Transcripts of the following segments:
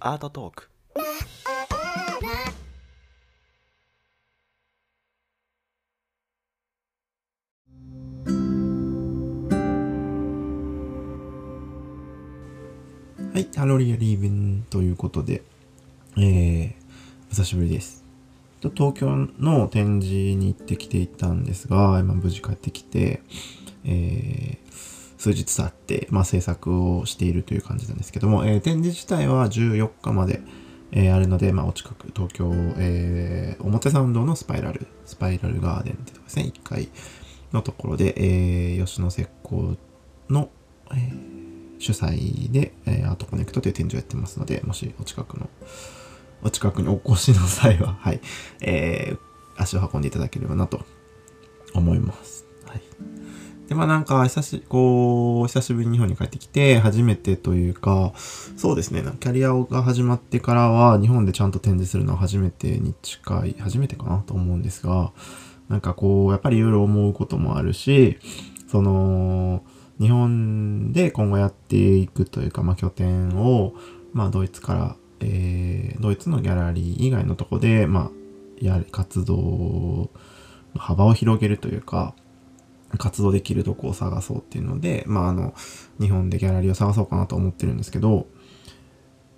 アートトークはい、ハロリアリーブンということで、えー、お久しぶりです。東京の展示に行ってきていたんですが、今無事帰ってきて、えー、数日経って、まあ、制作をしているという感じなんですけども、えー、展示自体は14日まで、えー、あるので、まあ、お近く、東京、えー、表参道のスパイラル、スパイラルガーデンってとこですね、1階のところで、えー、吉野石膏の、えー主催で、えー、アートコネクトという展示をやってますので、もしお近くの、お近くにお越しの際は、はい、えー、足を運んでいただければなと思います。で、まあなんか、久し、こう、久しぶりに日本に帰ってきて、初めてというか、そうですね、キャリアが始まってからは、日本でちゃんと展示するのは初めてに近い、初めてかなと思うんですが、なんかこう、やっぱりいろいろ思うこともあるし、その、日本で今後やっていくというか、まあ、拠点を、まあ、ドイツから、えー、ドイツのギャラリー以外のとこで、まあ、やる活動幅を広げるというか、活動できるとこを探そうっていうので、まあ、あの、日本でギャラリーを探そうかなと思ってるんですけど、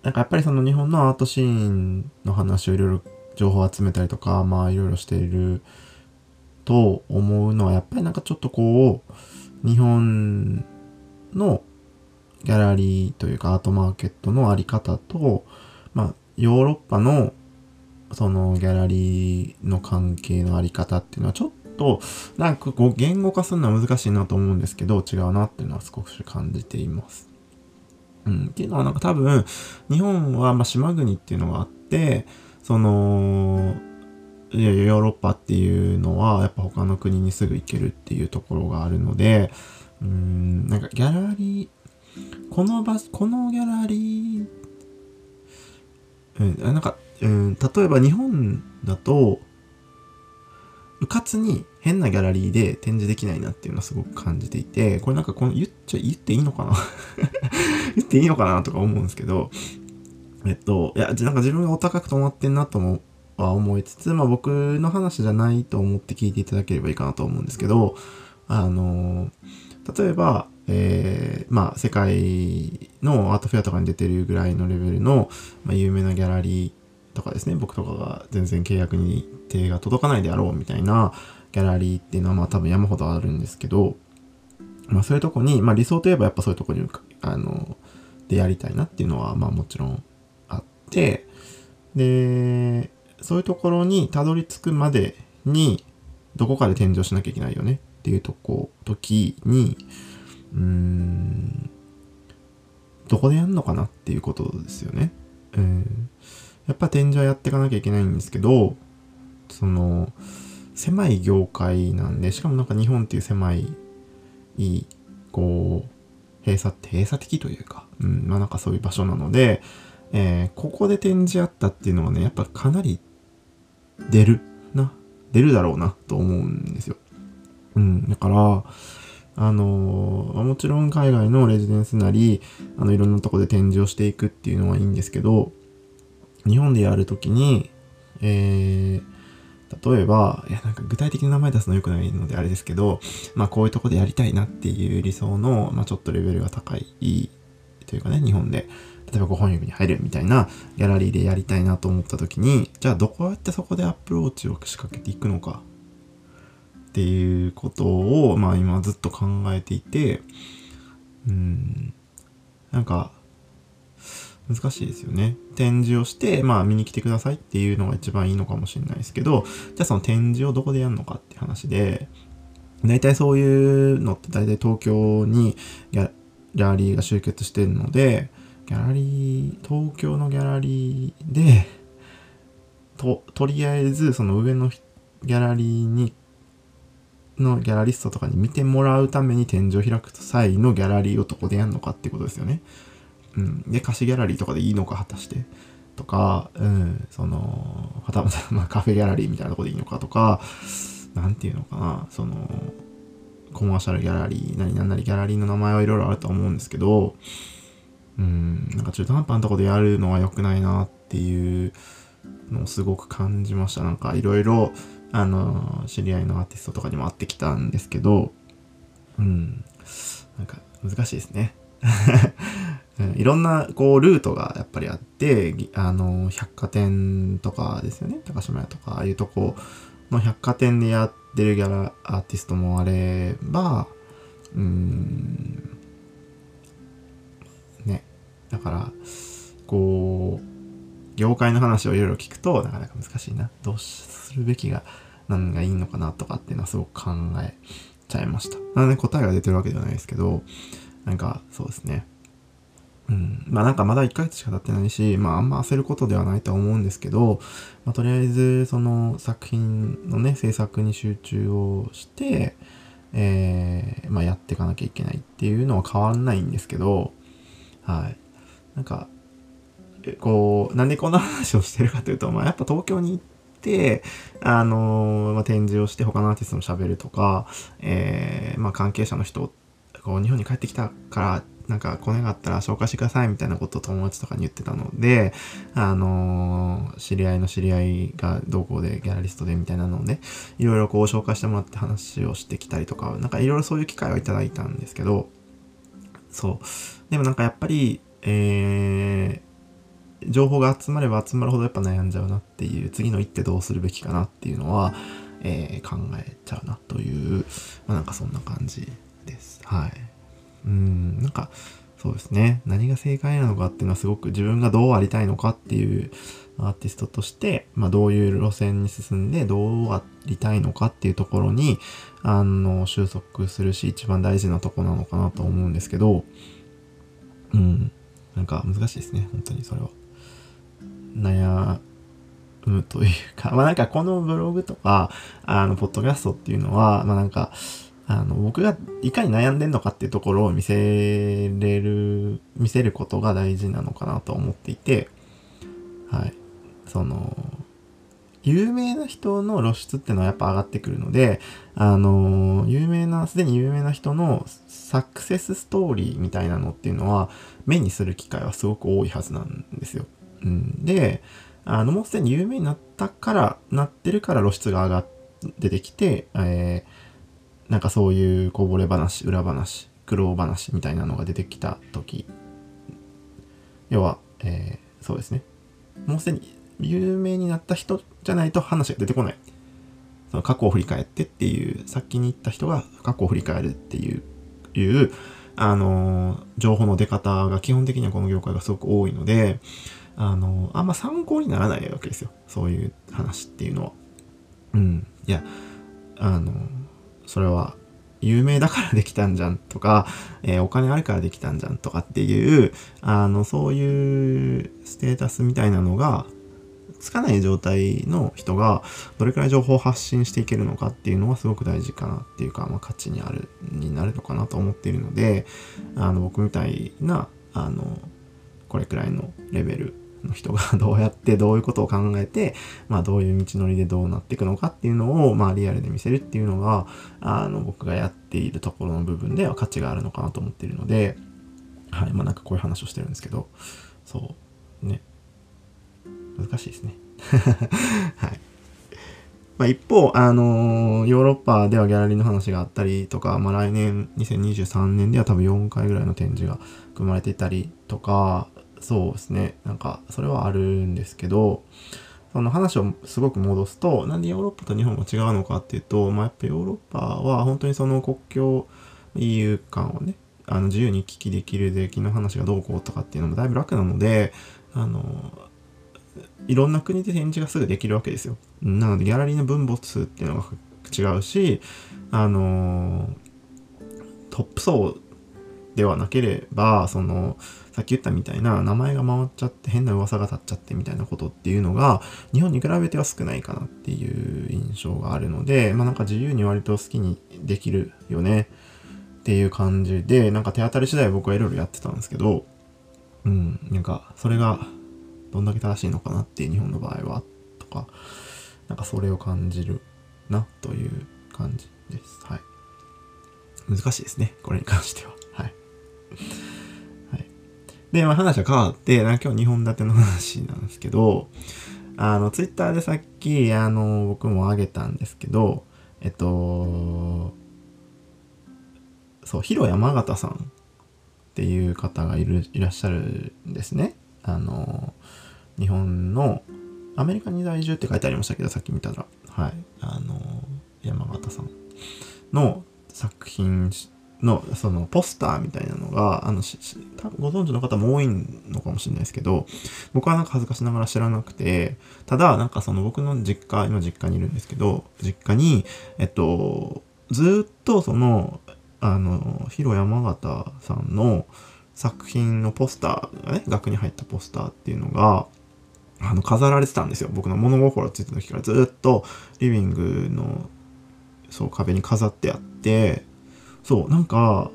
なんかやっぱりその日本のアートシーンの話をいろいろ情報を集めたりとか、まあいろいろしていると思うのは、やっぱりなんかちょっとこう、日本のギャラリーというかアートマーケットのあり方と、まあ、ヨーロッパのそのギャラリーの関係のあり方っていうのはちょっとなんかこう言語化するのは難しいなと思うんですけど違うなっていうのは少し感じています。うん、っていうのはなんか多分日本はまあ島国っていうのがあってそのいやヨーロッパっていうのはやっぱ他の国にすぐ行けるっていうところがあるので、うん、なんかギャラリー、この場、このギャラリー、うん、なんか、うん、例えば日本だと、うかつに変なギャラリーで展示できないなっていうのはすごく感じていて、これなんかこの言っちゃ、言っていいのかな？言っていいのかなとか思うんですけど、えっと、いや、なんか自分がお高く止まってんなと思は思いつつ、まあ僕の話じゃないと思って聞いていただければいいかなと思うんですけど、あの、例えば、えー、まあ世界のアートフェアとかに出てるぐらいのレベルの、まあ、有名なギャラリーとかですね、僕とかが全然契約に手が届かないであろうみたいなギャラリーっていうのはまあ多分山ほどあるんですけど、まあそういうとこに、まあ理想といえばやっぱそういうとこに、あの、でやりたいなっていうのはまあもちろんあって、で、そういうところにたどり着くまでに、どこかで展示をしなきゃいけないよねっていうとこ、時に、うーん、どこでやんのかなっていうことですよね。うん。やっぱ展示はやっていかなきゃいけないんですけど、その、狭い業界なんで、しかもなんか日本っていう狭い、いい、こう、閉鎖、閉鎖的というか、うん、まあなんかそういう場所なので、えー、ここで展示あったっていうのはね、やっぱかなり出るな、出るだろうなと思うんですよ。うん、だから、あのー、もちろん海外のレジデンスなり、あの、いろんなとこで展示をしていくっていうのはいいんですけど、日本でやるときに、えー、例えば、いや、なんか具体的な名前出すの良くないのであれですけど、まあこういうとこでやりたいなっていう理想の、まあちょっとレベルが高いというかね、日本で例えば5本指に入るみたいなギャラリーでやりたいなと思った時に、じゃあどうやってそこでアプローチを仕掛けていくのかっていうことを、まあ今ずっと考えていて、うん、なんか、難しいですよね。展示をして、まあ見に来てくださいっていうのが一番いいのかもしれないですけど、じゃあその展示をどこでやるのかって話で、大体そういうのって大体東京にギャラリーが集結してるので、ギャラリー、東京のギャラリーで、と、とりあえずその上のギャラリーに、のギャラリストとかに見てもらうために展示を開く際のギャラリーをどこでやるのかってことですよね。うん。で、貸しギャラリーとかでいいのか果たして？とか、うん、その、はたまた、まあ、カフェギャラリーみたいなとこでいいのかとか、なんていうのかな、その、コマーシャルギャラリー、何々なりギャラリーの名前はいろいろあると思うんですけど、うん、なんか中途半端なとこでやるのは良くないなっていうのをすごく感じました。なんかいろいろ、あの、知り合いのアーティストとかにも会ってきたんですけど、うん、なんか難しいですね。うんいろんなこうルートがやっぱりあって、あの、百貨店とかですよね。高島屋とか、ああいうとこの百貨店でやってるギャラアーティストもあれば、うん、ね。だから、こう、業界の話をいろいろ聞くとなかなか難しいな。どうするべきが、何がいいのかなとかっていうのはすごく考えちゃいました。なので答えが出てるわけではないですけど、なんかそうですね。うん。まあなんかまだ1ヶ月しか経ってないし、まああんま焦ることではないと思うんですけど、まあとりあえずその作品のね、制作に集中をして、えー、まあやっていかなきゃいけないっていうのは変わんないんですけど、はい。なんか、こう、なんでこんな話をしてるかというと、まあやっぱ東京に行って、あのーまあ、展示をして他のアーティストも喋るとか、えー、まあ関係者の人、こう日本に帰ってきたから、なんかコネがあったら紹介してくださいみたいなことを友達とかに言ってたので、あのー知り合いの知り合いがどこでギャラリストでみたいなのをね、いろいろこう紹介してもらって話をしてきたりとか、なんかいろいろそういう機会はいただいたんですけど、そう。でもなんかやっぱり、えー、情報が集まれば集まるほどやっぱ悩んじゃうなっていう、次の一手どうするべきかなっていうのは、えー考えちゃうなという、まあなんかそんな感じです。はい。うん、なんか、そうですね。何が正解なのかっていうのはすごく自分がどうありたいのかっていうアーティストとして、まあどういう路線に進んでどうありたいのかっていうところに、あの、収束するし一番大事なとこなのかなと思うんですけど、うん。なんか難しいですね。本当にそれは。悩むというか、まあなんかこのブログとか、あの、ポッドキャストっていうのは、まあなんか、あの、僕がいかに悩んでんのかっていうところを見せれる、見せることが大事なのかなと思っていて、はい。その、有名な人の露出っていうのはやっぱ上がってくるので、あの、有名な、すでに有名な人のサクセスストーリーみたいなのっていうのは、目にする機会はすごく多いはずなんですよ。うん、で、あの、もうすでに有名になったから、なってるから露出が上がっ出てきて、えーなんかそういうこぼれ話、裏話、苦労話みたいなのが出てきた時要は、えーそうですね。もうすでに有名になった人じゃないと話が出てこない。その過去を振り返ってっていう、先に言った人が過去を振り返るっていう、いう、あのー情報の出方が基本的にはこの業界がすごく多いので、あのーあんま参考にならないわけですよ。そういう話っていうのは。うん。いや、あのーそれは、有名だからできたんじゃんとか、えーお金あるからできたんじゃんとかっていう、あの、そういうステータスみたいなのが、つかない状態の人がどれくらい情報を発信していけるのかっていうのはすごく大事かなっていうか、まあ、価値にある、になるのかなと思っているので、あの、僕みたいな、あの、これくらいのレベルの人がどうやってどういうことを考えて、まあどういう道のりでどうなっていくのかっていうのを、まあリアルで見せるっていうのが、あの、僕がやっているところの部分では価値があるのかなと思ってるので、はい、まあなんかこういう話をしてるんですけど、そう、ね。難しいですね。はい。まあ、一方、あのーヨーロッパではギャラリーの話があったりとか、まあ、来年、2023年では多分4回ぐらいの展示が組まれていたりとか、そうですね。なんか、それはあるんですけど、その話をすごく戻すと、なんでヨーロッパと日本が違うのかっていうと、まあ、やっぱヨーロッパは本当にその国境 EU 間をね、あの自由に行き来できる税金の話がどうこうとかっていうのもだいぶ楽なので、あの、いろんな国で展示がすぐできるわけですよ。なので、ギャラリーの分母数っていうのが違うし、あのトップ層ではなければ、その、さっき言ったみたいな名前が回っちゃって変な噂が立っちゃってみたいなことっていうのが日本に比べては少ないかなっていう印象があるので、まあなんか自由に割と好きにできるよねっていう感じで、なんか手当たり次第僕はいろいろやってたんですけど、うん、なんかそれがどんだけ正しいのかなっていう日本の場合はとか、なんかそれを感じるなという感じです。はい。難しいですね。これに関しては。はい。はい。で、まあ話は変わって、なんか今日2本立ての話なんですけど、あの、ツイッターでさっき、あの、僕もあげたんですけど、えっと、そう、ヒロ山形さんっていう方がいる、いらっしゃるんですね。あの、日本の、アメリカに在住って書いてありましたけど、さっき見たら、はい、あの、山形さんの作品の、その、ポスターみたいなのが、あの、ご存知の方も多いのかもしれないですけど、僕はなんか恥ずかしながら知らなくて、ただ、なんかその僕の実家、今実家にいるんですけど、実家に、えっと、ずっとその、あの、ヒロ山形さんの作品のポスターがね、額に入ったポスターっていうのが、あの、飾られてたんですよ。僕の物心ついた時からずっとリビングの、そう、壁に飾ってあって、そう、なんか、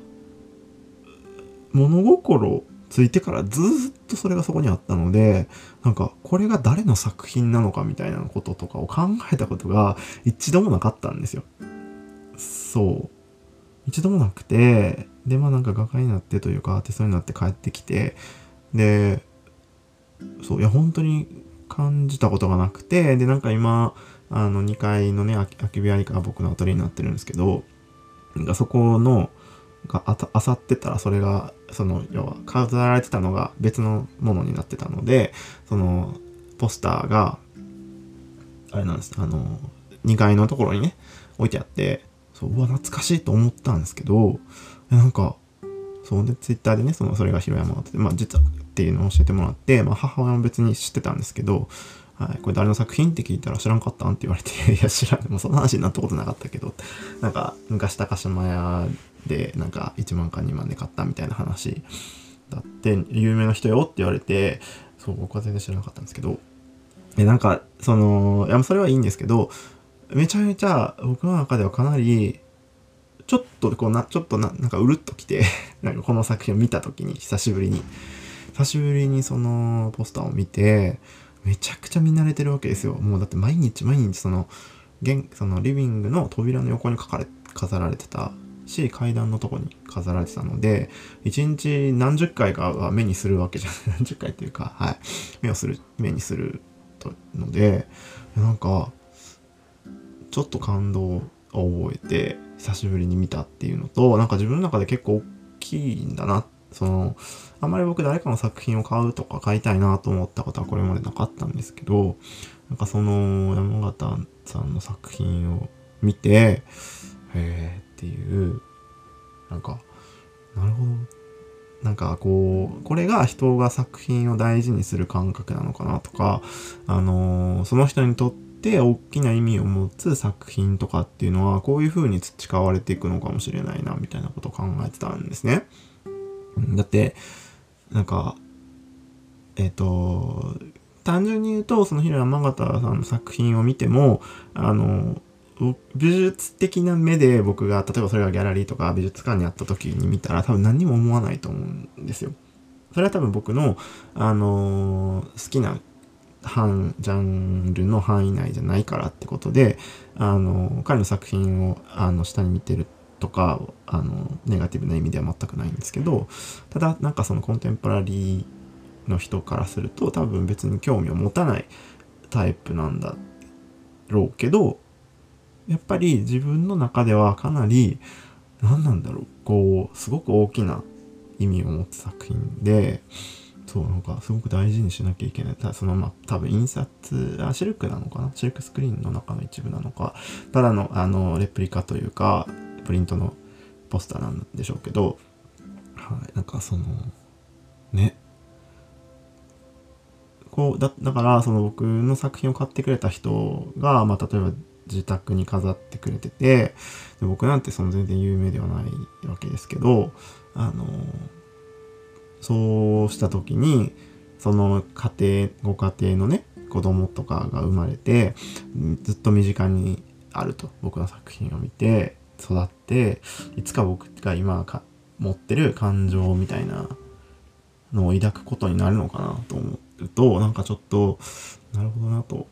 物心ついてからずっとそれがそこにあったので、なんか、これが誰の作品なのかみたいなこととかを考えたことが一度もなかったんですよ。そう。一度もなくて、で、まあなんか画家になってというか、アーティストになって帰ってきて、で、そう、いや、本当に感じたことがなくて、で、なんか今、あの、2階のね、空き空き部屋が僕のアトリエになってるんですけど、なんかそこの、があ、あさってたら、それが、その、要は、飾られてたのが別のものになってたので、その、ポスターが、あれなんです、あの、2階のところにね、置いてあって、そう、うわ、懐かしいと思ったんですけど、なんか、そうで、ツイッターでね、その、それが広山って、まあ、実はっていうのを教えてもらって、まあ、母親も別に知ってたんですけど、はい、これ誰の作品って聞いたら知らんかったんって言われて、いや、知らん、もうその話になったことなかったけど、なんか、昔高島屋で、なんか、1万か2万で買ったみたいな話だって、有名な人よって言われて、そう、僕は全然知らなかったんですけど、え、なんか、その、いや、それはいいんですけど、めちゃめちゃ僕の中ではかなり、ちょっとこうな、ちょっとな、なんかうるっときて、なんかこの作品を見たときに、久しぶりに、久しぶりにそのポスターを見て、めちゃくちゃ見慣れてるわけですよ。もうだって毎日毎日その、そのリビングの扉の横に書かれ、飾られてたし、階段のとこに飾られてたので、一日何十回かは目にするわけじゃない。何十回っていうか、はい。目をする、目にするので、なんか、ちょっと感動を覚えて、久しぶりに見たっていうのと、なんか自分の中で結構大きいんだなって。その、あまり僕誰かの作品を買うとか買いたいなと思ったことはこれまでなかったんですけど、なんかその山形さんの作品を見て、へえっていう、なんか、なるほど。なんかこう、これが人が作品を大事にする感覚なのかなとか、あのーその人にとって大きな意味を持つ作品とかっていうのは、こういう風に培われていくのかもしれないな、みたいなことを考えてたんですね。だって、なんか、えっ、と、単純に言うと、その平山形さんの作品を見ても、あの、美術的な目で僕が、例えばそれがギャラリーとか美術館にあった時に見たら多分何にも思わないと思うんですよ。それは多分僕の、あのー好きな範、ジャンルの範囲内じゃないからってことで、あのー彼の作品を、あの、下に見てるとか、あの、ネガティブな意味では全くないんですけど、ただ、なんかそのコンテンポラリーの人からすると、多分別に興味を持たないタイプなんだろうけど、やっぱり自分の中ではかなり、何なんだろう、こう、すごく大きな意味を持つ作品で、そう、なんか、すごく大事にしなきゃいけない。ただその、まあ、多分印刷、あ、シルクなのかな？シルクスクリーンの中の一部なのか、ただの、あの、レプリカというか、プリントのポスターなんでしょうけど、はい、なんかその、ね。こう、だ、だから、その僕の作品を買ってくれた人が、まあ、例えば自宅に飾ってくれてて、で僕なんてその全然有名ではないわけですけど、あの、そうした時に、その家庭、ご家庭のね、子供とかが生まれて、ずっと身近にあると、僕の作品を見て、育って、いつか僕が今か持ってる感情みたいなのを抱くことになるのかなと思うと、なんかちょっと、なるほどなと。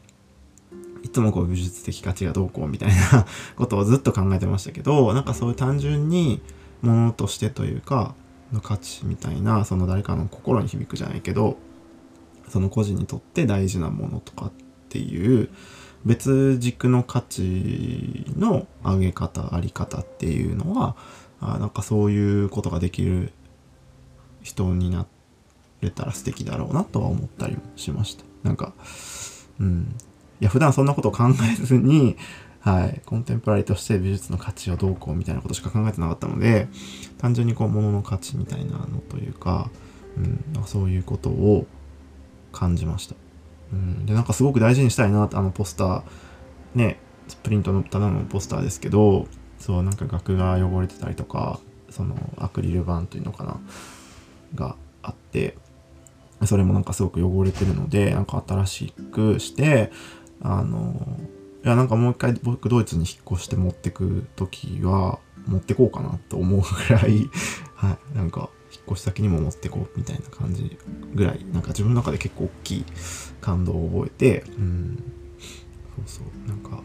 いつもこう美術的価値がどうこうみたいなことをずっと考えてましたけど、なんかそういう単純にものとしてというか、の価値みたいなその誰かの心に響くじゃないけどその個人にとって大事なものとかっていう別軸の価値の上げ方あり方っていうのはあなんかそういうことができる人になれたら素敵だろうなとは思ったりもしました。なんかうん。いや普段そんなことを考えずにはい。コンテンポラリーとして美術の価値をどうこうみたいなことしか考えてなかったので単純にこう物の価値みたいなのというか、うん、なんかそういうことを感じました。うん、でなんかすごく大事にしたいなあのポスター。ねプリントのただのポスターですけどそうなんか額が汚れてたりとかそのアクリル板というのかながあってそれもなんかすごく汚れてるのでなんか新しくしてあのいやなんかもう一回僕ドイツに引っ越して持ってく時は持ってこうかなと思うぐらいはいなんか引っ越し先にも持ってこうみたいな感じぐらいなんか自分の中で結構大きい感動を覚えてうんそうそう。なんか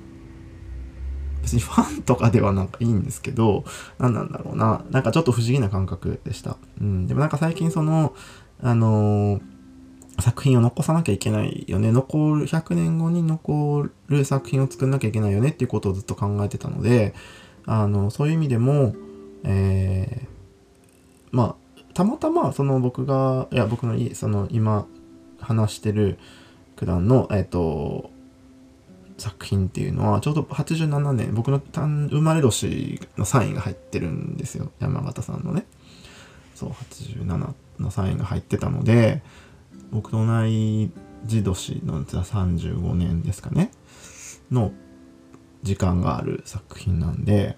別にファンとかではなんかいいんですけど何なんだろうな。なんかちょっと不思議な感覚でした。うんでもなんか最近そのあのー、作品を残さなきゃいけないよね。残る100年後に残る作品を作んなきゃいけないよねっていうことをずっと考えてたのであのそういう意味でもえー、まあたまたまその僕がいや僕のその今話してる九段のえっ、ー、と作品っていうのはちょうど87年僕の生まれ年のサインが入ってるんですよ。山形さんのね。そう87のサインが入ってたので僕と同じ年の35年ですかね。の時間がある作品なんで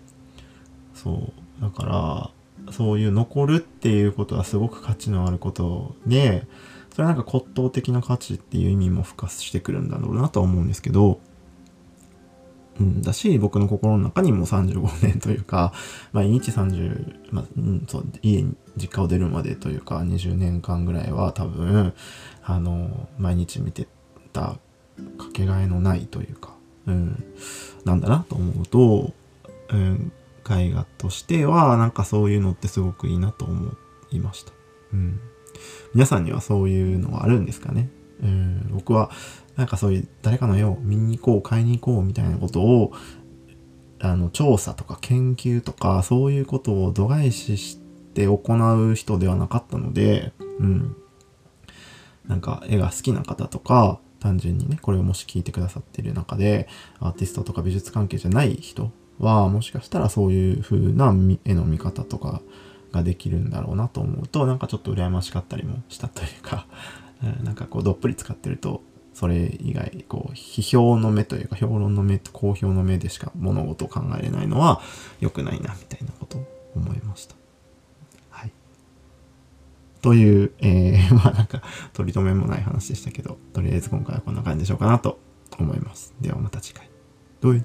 そうだからそういう残るっていうことはすごく価値のあることで、それはなんか骨董的な価値っていう意味も付加してくるんだろうなとは思うんですけど、うん、だし、僕の心の中にも35年というか、毎日30、まあ、うん、そう、家に、実家を出るまでというか、20年間ぐらいは多分、あの、毎日見てたかけがえのないというか、うん、なんだなと思うと、うん、絵画としては、なんかそういうのってすごくいいなと思いました。うん。皆さんにはそういうのはあるんですかね？うん、僕は、なんかそういう誰かの絵を見に行こう、買いに行こうみたいなことを、あの、調査とか研究とか、そういうことを度外視して行う人ではなかったので、うん。なんか絵が好きな方とか、単純にね、これをもし聞いてくださっている中で、アーティストとか美術関係じゃない人はもしかしたらそういう風な絵の見方とかができるんだろうなと思うとなんかちょっと羨ましかったりもしたというか、なんかこうどっぷり使ってるとそれ以外こう批評の目というか評論の目と好評の目でしか物事を考えれないのは良くないなみたいなことを思いました。はい。という、えー、まあなんか取り留めもない話でしたけどとりあえず今回はこんな感じでしょうかなと思います。ではまた次回。どうい